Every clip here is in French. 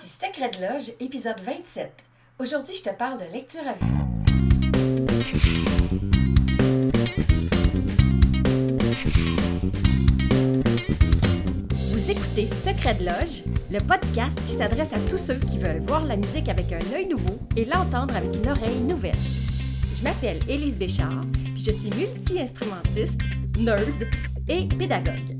Voici Secret de Loge, épisode 27. Aujourd'hui, je te parle de lecture à vue. Vous écoutez Secret de Loge, le podcast qui s'adresse à tous ceux qui veulent voir la musique avec un œil nouveau et l'entendre avec une oreille nouvelle. Je m'appelle Élise Béchard, puis je suis multi-instrumentiste, nerd et pédagogue.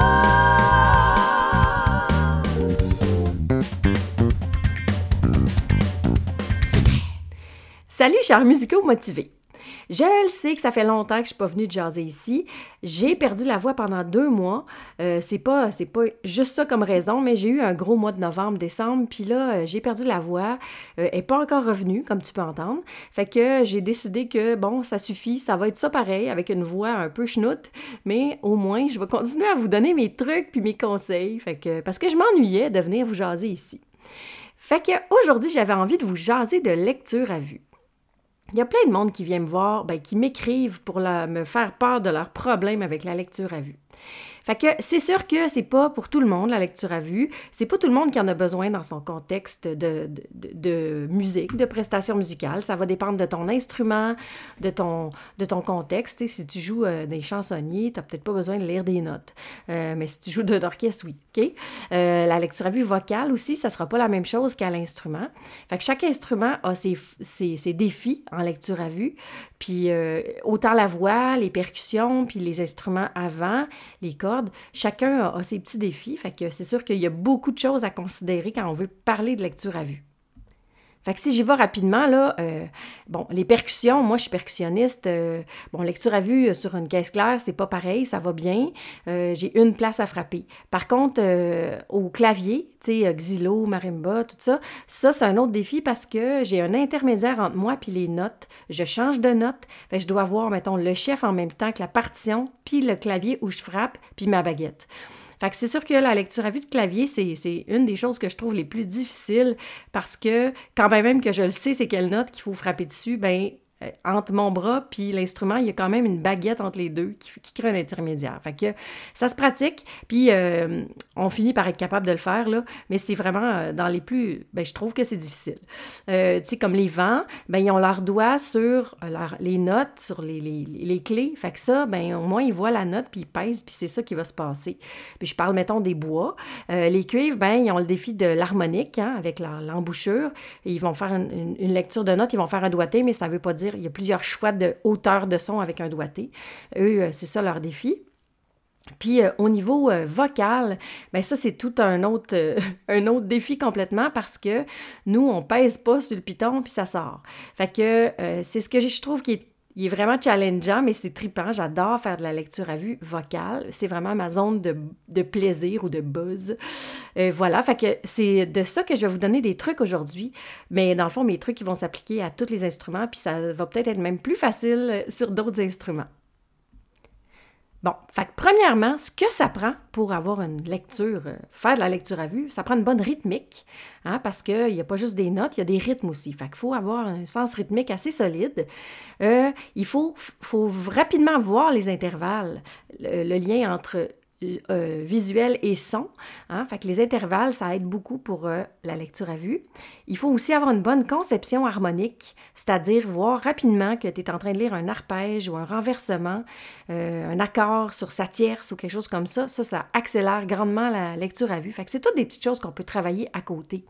Salut, chers musicaux motivés. Je le sais que ça fait longtemps que je suis pas venue de jaser ici. J'ai perdu la voix pendant deux mois. Euh, c'est pas c'est pas juste ça comme raison, mais j'ai eu un gros mois de novembre, décembre, puis là euh, j'ai perdu la voix. Euh, elle est pas encore revenue, comme tu peux entendre. Fait que j'ai décidé que bon, ça suffit, ça va être ça pareil avec une voix un peu chenoute, mais au moins je vais continuer à vous donner mes trucs puis mes conseils. Fait que parce que je m'ennuyais de venir vous jaser ici. Fait que aujourd'hui j'avais envie de vous jaser de lecture à vue. Il y a plein de monde qui vient me voir, ben, qui m'écrivent pour me faire part de leurs problèmes avec la lecture à vue. Fait que c'est sûr que c'est pas pour tout le monde la lecture à vue. C'est pas tout le monde qui en a besoin dans son contexte de, de, musique, de prestation musicale. Ça va dépendre de ton instrument, de ton, de ton contexte. si tu joues euh, des chansonniers, t'as peut-être pas besoin de lire des notes. Euh, mais si tu joues d'orchestre, oui. Euh, la lecture à vue vocale aussi, ça sera pas la même chose qu'à l'instrument. Fait que chaque instrument a ses, ses, ses défis en lecture à vue. Puis autant la voix, les percussions, puis les instruments avant, les cordes, chacun a, ses petits défis. Fait que c'est sûr qu'il y a beaucoup de choses à considérer quand on veut parler de lecture à vue. Fait que si j'y vais rapidement, là, euh, bon, les percussions, moi je suis percussionniste. Euh, bon, lecture à vue euh, sur une caisse claire, c'est pas pareil, ça va bien. j'ai une place à frapper. Par contre, au clavier, tu sais, xylo, marimba, tout ça, ça c'est un autre défi parce que j'ai un intermédiaire entre moi puis les notes. Je change de note. Fait je dois voir, mettons, le chef en même temps que la partition, puis le clavier où je frappe, puis ma baguette. Fait que c'est sûr que la lecture à vue de clavier, c'est une des choses que je trouve les plus difficiles parce que quand même que je le sais, c'est quelle note qu'il faut frapper dessus, ben euh, entre mon bras puis l'instrument, il y a quand même une baguette entre les deux qui, crée un intermédiaire. Fait que ça se pratique, puis euh, on finit par être capable de le faire, là, mais c'est vraiment euh, dans les plus... Ben, je trouve que c'est difficile. tu sais, comme les vents, ben, ils ont leurs doigts sur les notes, sur les, les, les, clés. Fait ça, ben, au moins, ils voient la note, puis ils pèsent, puis c'est ça qui va se passer. Puis je parle, mettons, des bois. les cuivres, ben, ils ont le défi de l'harmonique, hein, avec l'embouchure. ils vont faire une, une, lecture de notes, ils vont faire un doigté, mais ça veut pas dire il y a plusieurs choix de hauteur de son avec un doigté. Eux, euh, c'est ça leur défi. Puis euh, au niveau euh, vocal, ben ça c'est tout un autre, un autre défi complètement parce que nous on pèse pas sur le piton puis ça sort. C'est ce que je trouve qui est il est vraiment challengeant, mais c'est trippant. J'adore faire de la lecture à vue vocale. C'est vraiment ma zone de, plaisir ou de buzz. Euh, voilà, fait que c'est de ça que je vais vous donner des trucs aujourd'hui. Mais dans le fond, mes trucs, ils vont s'appliquer à tous les instruments, puis ça va peut-être être même plus facile sur d'autres instruments. Bon, premièrement, ce que ça prend pour avoir une lecture, euh, faire de la lecture à vue, ça prend une bonne rythmique, hein, parce qu'il n'y a pas juste des notes, il y a des rythmes aussi. Fait faut avoir un sens rythmique assez solide. Euh, il faut, faut rapidement voir les intervalles, le lien entre euh, visuel et son. Hein? Fait que les intervalles, ça aide beaucoup pour euh, la lecture à vue. Il faut aussi avoir une bonne conception harmonique, c'est-à-dire voir rapidement que tu es en train de lire un arpège ou un renversement, euh, un accord sur sa tierce ou quelque chose comme ça. Ça, ça accélère grandement la lecture à vue. Fait que c'est toutes des petites choses qu'on peut travailler à côté.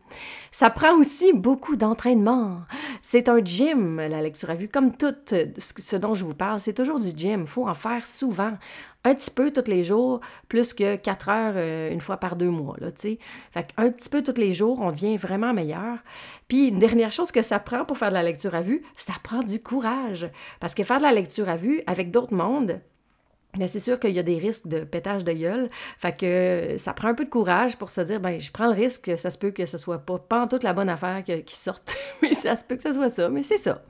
Ça prend aussi beaucoup d'entraînement. C'est un gym, la lecture à vue. Comme tout ce dont je vous parle, c'est toujours du gym. Il faut en faire souvent un petit peu tous les jours, plus que quatre heures euh, une fois par deux mois, là, tu sais. Fait un petit peu tous les jours, on devient vraiment meilleur. Puis, une dernière chose que ça prend pour faire de la lecture à vue, ça prend du courage. Parce que faire de la lecture à vue avec d'autres mondes, mais c'est sûr qu'il y a des risques de pétage de gueule. Fait que ça prend un peu de courage pour se dire, ben, je prends le risque que ça se peut que ce soit pas, pas en toute la bonne affaire qui sorte, mais ça se peut que ce soit ça, mais c'est ça.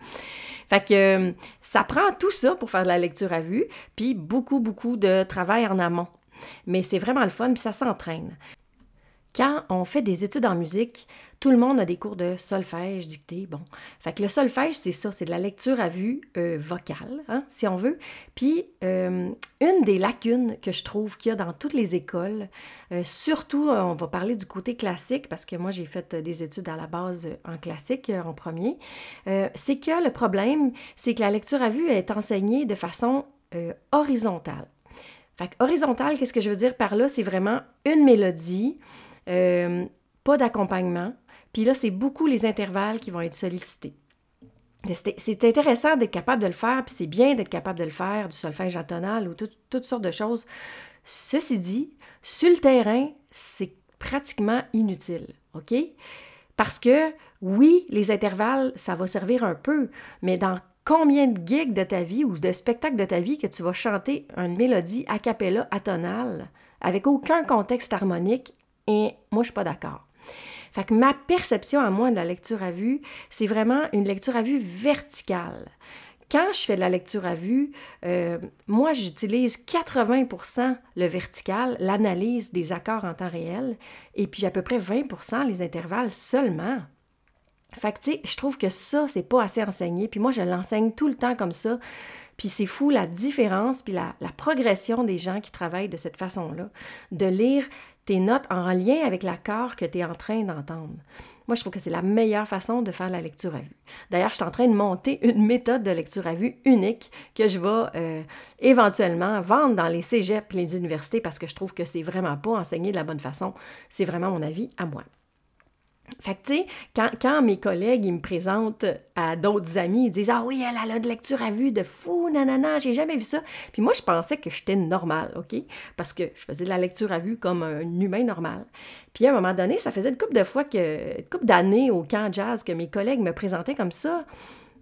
Fait que ça prend tout ça pour faire de la lecture à vue, puis beaucoup, beaucoup de travail en amont. Mais c'est vraiment le fun, puis ça s'entraîne. Quand on fait des études en musique, tout le monde a des cours de solfège, dictée, bon. Fait que le solfège, c'est ça, c'est de la lecture à vue euh, vocale, hein, si on veut. Puis, euh, une des lacunes que je trouve qu'il y a dans toutes les écoles, euh, surtout, on va parler du côté classique, parce que moi, j'ai fait des études à la base en classique en premier, c'est que le problème, c'est que la lecture à vue est enseignée de façon horizontale. Fait que horizontale, qu'est-ce que je veux dire par là? C'est vraiment une mélodie, euh, pas d'accompagnement. Puis là, c'est beaucoup les intervalles qui vont être sollicités. C'est intéressant d'être capable de le faire, puis c'est bien d'être capable de le faire, du solfège atonal ou toutes sortes de choses. Ceci dit, sur le terrain, c'est pratiquement inutile, OK? Parce que, oui, les intervalles, ça va servir un peu, mais dans combien de gigs de ta vie ou de spectacles de ta vie que tu vas chanter une mélodie a cappella atonale avec aucun contexte harmonique moi, je suis pas d'accord. Fait que ma perception à moi de la lecture à vue, c'est vraiment une lecture à vue verticale. Quand je fais de la lecture à vue, euh, moi, j'utilise 80% le vertical, l'analyse des accords en temps réel, et puis à peu près 20% les intervalles seulement. Fait que, je trouve que ça, c'est pas assez enseigné. Puis moi, je l'enseigne tout le temps comme ça. Puis c'est fou la différence, puis la, la, progression des gens qui travaillent de cette façon-là, de lire tes notes en lien avec l'accord que tu es en train d'entendre. Moi, je trouve que c'est la meilleure façon de faire la lecture à vue. D'ailleurs, je suis en train de monter une méthode de lecture à vue unique que je vais euh, éventuellement vendre dans les cégeps et les universités parce que je trouve que c'est vraiment pas enseigné de la bonne façon. C'est vraiment mon avis à moi. Fait que, tu sais, quand, mes collègues, me présentent à d'autres amis, ils disent Ah oui, elle, a de lecture à vue de fou, nanana, j'ai jamais vu ça. Puis moi, je pensais que j'étais normale, OK? Parce que je faisais de la lecture à vue comme un humain normal. Puis à un moment donné, ça faisait une couple de fois que, une couple d'années au camp jazz que mes collègues me présentaient comme ça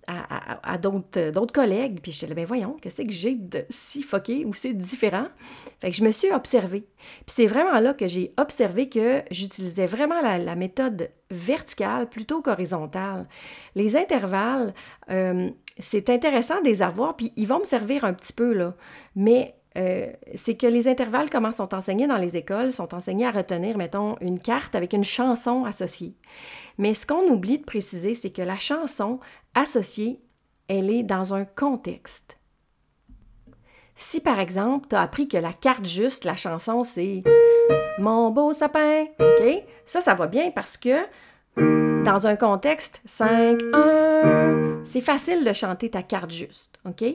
à, d'autres collègues. Puis je disais, ben voyons, qu'est-ce que j'ai de si foqué ou c'est différent? Fait que je me suis observée. Puis c'est vraiment là que j'ai observé que j'utilisais vraiment la, méthode verticale plutôt qu'horizontale. Les intervalles, euh, c'est intéressant de les avoir, puis ils vont me servir un petit peu, là. Mais euh, c'est que les intervalles, comment sont enseignés dans les écoles, sont enseignés à retenir, mettons, une carte avec une chanson associée. Mais ce qu'on oublie de préciser, c'est que la chanson associée, elle est dans un contexte. Si par exemple, tu as appris que la carte juste, la chanson, c'est Mon beau sapin, OK? Ça, ça va bien parce que dans un contexte 5-1, c'est facile de chanter ta carte juste, OK?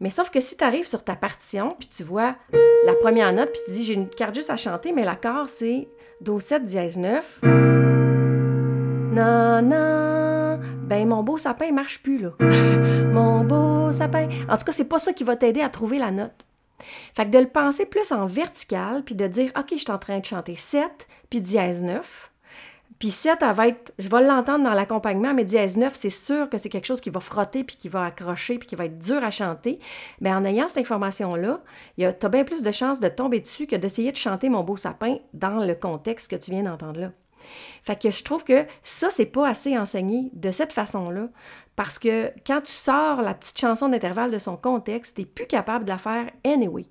Mais sauf que si tu arrives sur ta partition, puis tu vois la première note, puis tu dis j'ai une carte juste à chanter, mais l'accord c'est Do 7 dièse 9. Non, non, ben mon beau sapin, il marche plus, là. mon beau sapin. En tout cas, c'est pas ça qui va t'aider à trouver la note. Fait que de le penser plus en vertical, puis de dire, OK, je suis en train de chanter 7, puis dièse 9. Puis 7, elle va être, je vais l'entendre dans l'accompagnement, mais dièse 9, c'est sûr que c'est quelque chose qui va frotter, puis qui va accrocher, puis qui va être dur à chanter. Mais en ayant cette information-là, tu as bien plus de chances de tomber dessus que d'essayer de chanter Mon beau sapin dans le contexte que tu viens d'entendre là. Fait que je trouve que ça, c'est pas assez enseigné de cette façon-là. Parce que quand tu sors la petite chanson d'intervalle de son contexte, tu n'es plus capable de la faire anyway.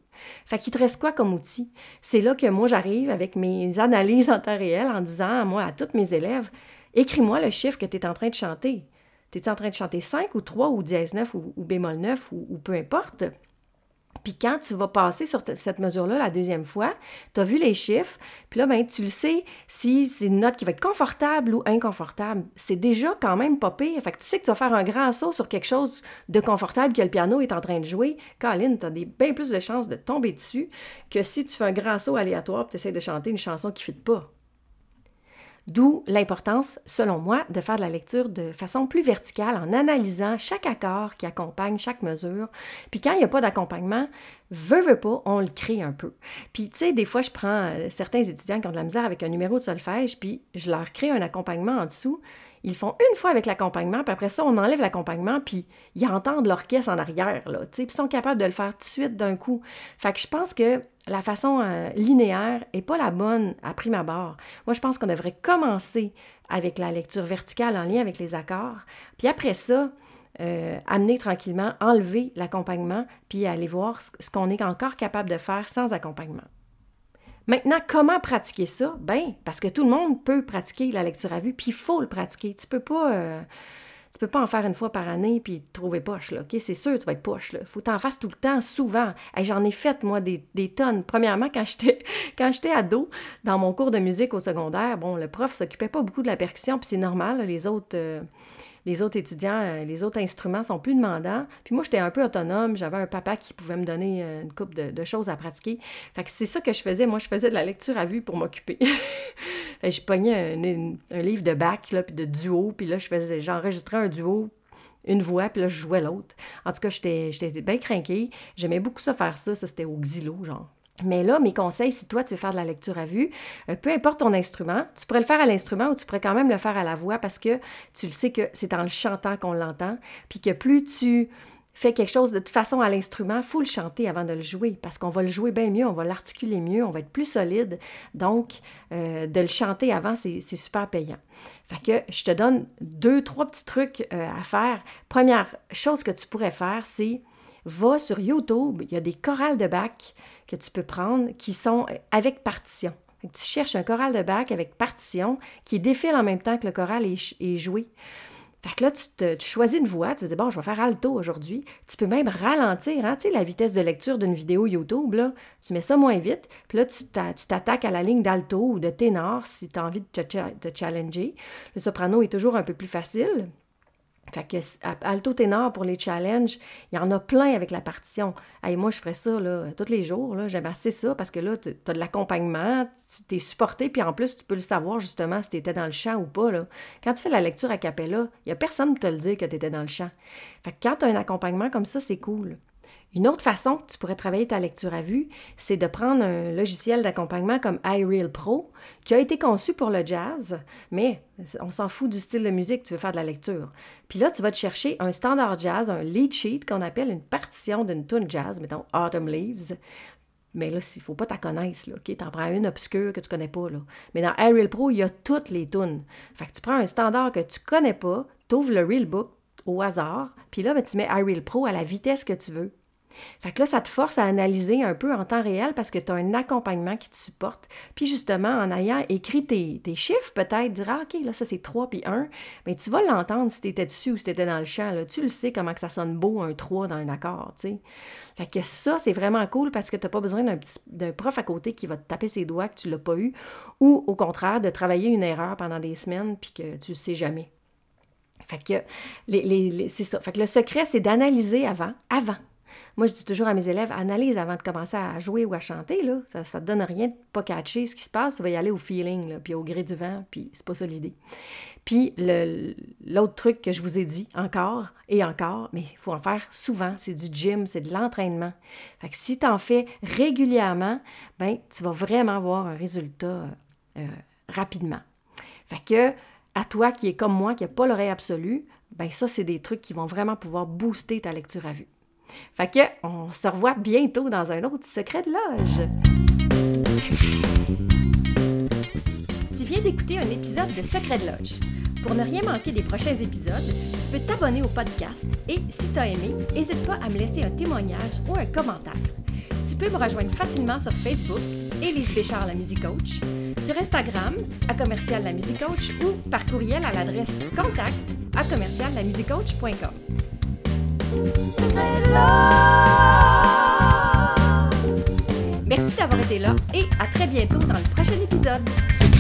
Fait qu'il te reste quoi comme outil? C'est là que moi, j'arrive avec mes analyses en temps réel en disant, moi, à tous mes élèves, écris-moi le chiffre que tu es en train de chanter. Tu es en train de chanter 5 ou 3 ou dièse 9 ou, bémol 9 ou peu importe? Puis quand tu vas passer sur cette mesure-là la deuxième fois, tu as vu les chiffres, puis là, ben, tu le sais si c'est une note qui va être confortable ou inconfortable. C'est déjà quand même pas pire. Fait que tu sais que tu vas faire un grand saut sur quelque chose de confortable que le piano est en train de jouer. Colin, tu as bien plus de chances de tomber dessus que si tu fais un grand saut aléatoire et tu essaies de chanter une chanson qui ne fit pas. D'où l'importance, selon moi, de faire de la lecture de façon plus verticale en analysant chaque accord qui accompagne chaque mesure. Puis quand il n'y a pas d'accompagnement, veut, veut pas, on le crée un peu. Puis tu sais, des fois, je prends euh, certains étudiants qui ont de la misère avec un numéro de solfège, puis je leur crée un accompagnement en dessous. Ils font une fois avec l'accompagnement, puis après ça, on enlève l'accompagnement, puis ils entendent l'orchestre en arrière, là, puis ils sont capables de le faire tout de suite d'un coup. Fait que je pense que la façon euh, linéaire est pas la bonne à prime abord. Moi, je pense qu'on devrait commencer avec la lecture verticale en lien avec les accords, puis après ça, euh, amener tranquillement, enlever l'accompagnement, puis aller voir ce qu'on est encore capable de faire sans accompagnement. Maintenant, comment pratiquer ça? Ben, parce que tout le monde peut pratiquer la lecture à vue, puis il faut le pratiquer. Tu peux. Euh, peux pas en faire une fois par année puis te trouver poche, là, OK? C'est sûr, tu vas être poche, là. Faut t'en fasses tout le temps, souvent. J'en ai fait, moi, des, tonnes. Premièrement, quand j'étais, quand ado, dans mon cours de musique au secondaire, bon, le prof s'occupait pas beaucoup de la percussion, puis c'est normal, les autres... Euh, les autres étudiants, euh, les autres instruments sont plus demandants. Puis moi, j'étais un peu autonome. J'avais un papa qui pouvait me donner euh, une coupe de, choses à pratiquer. Fait que c'est ça que je faisais. Moi, je faisais de la lecture à vue pour m'occuper. je pognais un, livre de bac, là, puis de duo. Puis là, je faisais, j'enregistrais un duo une voix, puis là, je jouais l'autre. En tout cas, j'étais bien craquée. J'aimais beaucoup ça faire ça. Ça, c'était au xylo, genre. Mais là, mes conseils, si toi, tu veux faire de la lecture à vue, euh, peu importe ton instrument, tu pourrais le faire à l'instrument ou tu pourrais quand même le faire à la voix parce que tu le sais que c'est en le chantant qu'on l'entend, puis que plus tu fais quelque chose de toute façon à l'instrument, faut le chanter avant de le jouer parce qu'on va le jouer bien mieux, on va l'articuler mieux, on va être plus solide. Donc, euh, de le chanter avant, c'est super payant. Fait que je te donne deux, trois petits trucs euh, à faire. Première chose que tu pourrais faire, c'est va sur YouTube, il y a des chorales de bac que tu peux prendre qui sont avec partition. Tu cherches un choral de bac avec partition qui défile en même temps que le choral est, joué. Fait que là, tu, choisis une voix, tu te dis, bon, je vais faire alto aujourd'hui. Tu peux même ralentir, hein, tu la vitesse de lecture d'une vidéo YouTube, là, tu mets ça moins vite, puis là, tu t'attaques à la ligne d'alto ou de ténor si tu as envie de te, challenger. Le soprano est toujours un peu plus facile, fait que alto ténor pour les challenges, il y en a plein avec la partition. Hey, moi, je ferais ça là, tous les jours. J'aime assez ça parce que là, tu as de l'accompagnement, tu es supporté, puis en plus, tu peux le savoir justement si tu étais dans le champ ou pas. Là. Quand tu fais la lecture à capella, il n'y a personne qui te le dit que tu étais dans le champ. Fait que quand tu as un accompagnement comme ça, c'est cool. Une autre façon que tu pourrais travailler ta lecture à vue, c'est de prendre un logiciel d'accompagnement comme iReal Pro, qui a été conçu pour le jazz, mais on s'en fout du style de musique que tu veux faire de la lecture. Puis là, tu vas te chercher un standard jazz, un lead sheet qu'on appelle une partition d'une tune jazz, mettons Autumn Leaves. Mais là, il ne faut pas t'en connaître, là, OK? T'en prends une obscure que tu connais pas. Mais dans iReal Pro, il y a toutes les tunes. Fait que tu prends un standard que tu connais pas, tu ouvres le Real Book au hasard, puis là, ben, tu mets iReal Pro à la vitesse que tu veux. Fait que là, ça te force à analyser un peu en temps réel parce que tu as un accompagnement qui te supporte. Puis justement, en ayant écrit tes, chiffres, peut-être dire, ah, OK, là, ça c'est 3 puis 1, mais tu vas l'entendre si tu étais dessus ou si tu étais dans le champ. Tu le sais comment ça sonne beau, un 3 dans un accord, sais. Fait que ça, c'est vraiment cool parce que tu n'as pas besoin d'un prof à côté qui va te taper ses doigts que tu l'as pas eu ou au contraire de travailler une erreur pendant des semaines puis que tu ne sais jamais. Fait que les, c'est ça. Fait que le secret, c'est d'analyser avant, avant moi, je dis toujours à mes élèves, analyse avant de commencer à jouer ou à chanter. Là. Ça ne te donne rien de pas catcher ce qui se passe. Tu vas y aller au feeling, puis au gré du vent, puis c'est pas ça l'idée. Puis l'autre truc que je vous ai dit encore et encore, mais il faut en faire souvent, c'est du gym, c'est de l'entraînement. Fait que si tu en fais régulièrement, ben tu vas vraiment voir un résultat euh, rapidement. Fait que à toi qui est comme moi, qui n'a pas l'oreille absolue, ben ça, c'est des trucs qui vont vraiment pouvoir booster ta lecture à vue. Fait que, on se revoit bientôt dans un autre secret de loge. Tu viens d'écouter un épisode de Secret de Loge. Pour ne rien manquer des prochains épisodes, tu peux t'abonner au podcast et, si tu as aimé, n'hésite pas à me laisser un témoignage ou un commentaire. Tu peux me rejoindre facilement sur Facebook, Élise Béchard, la musique coach, sur Instagram, à commercial la musique coach ou par courriel à l'adresse contact à commercial la Merci d'avoir été là et à très bientôt dans le prochain épisode.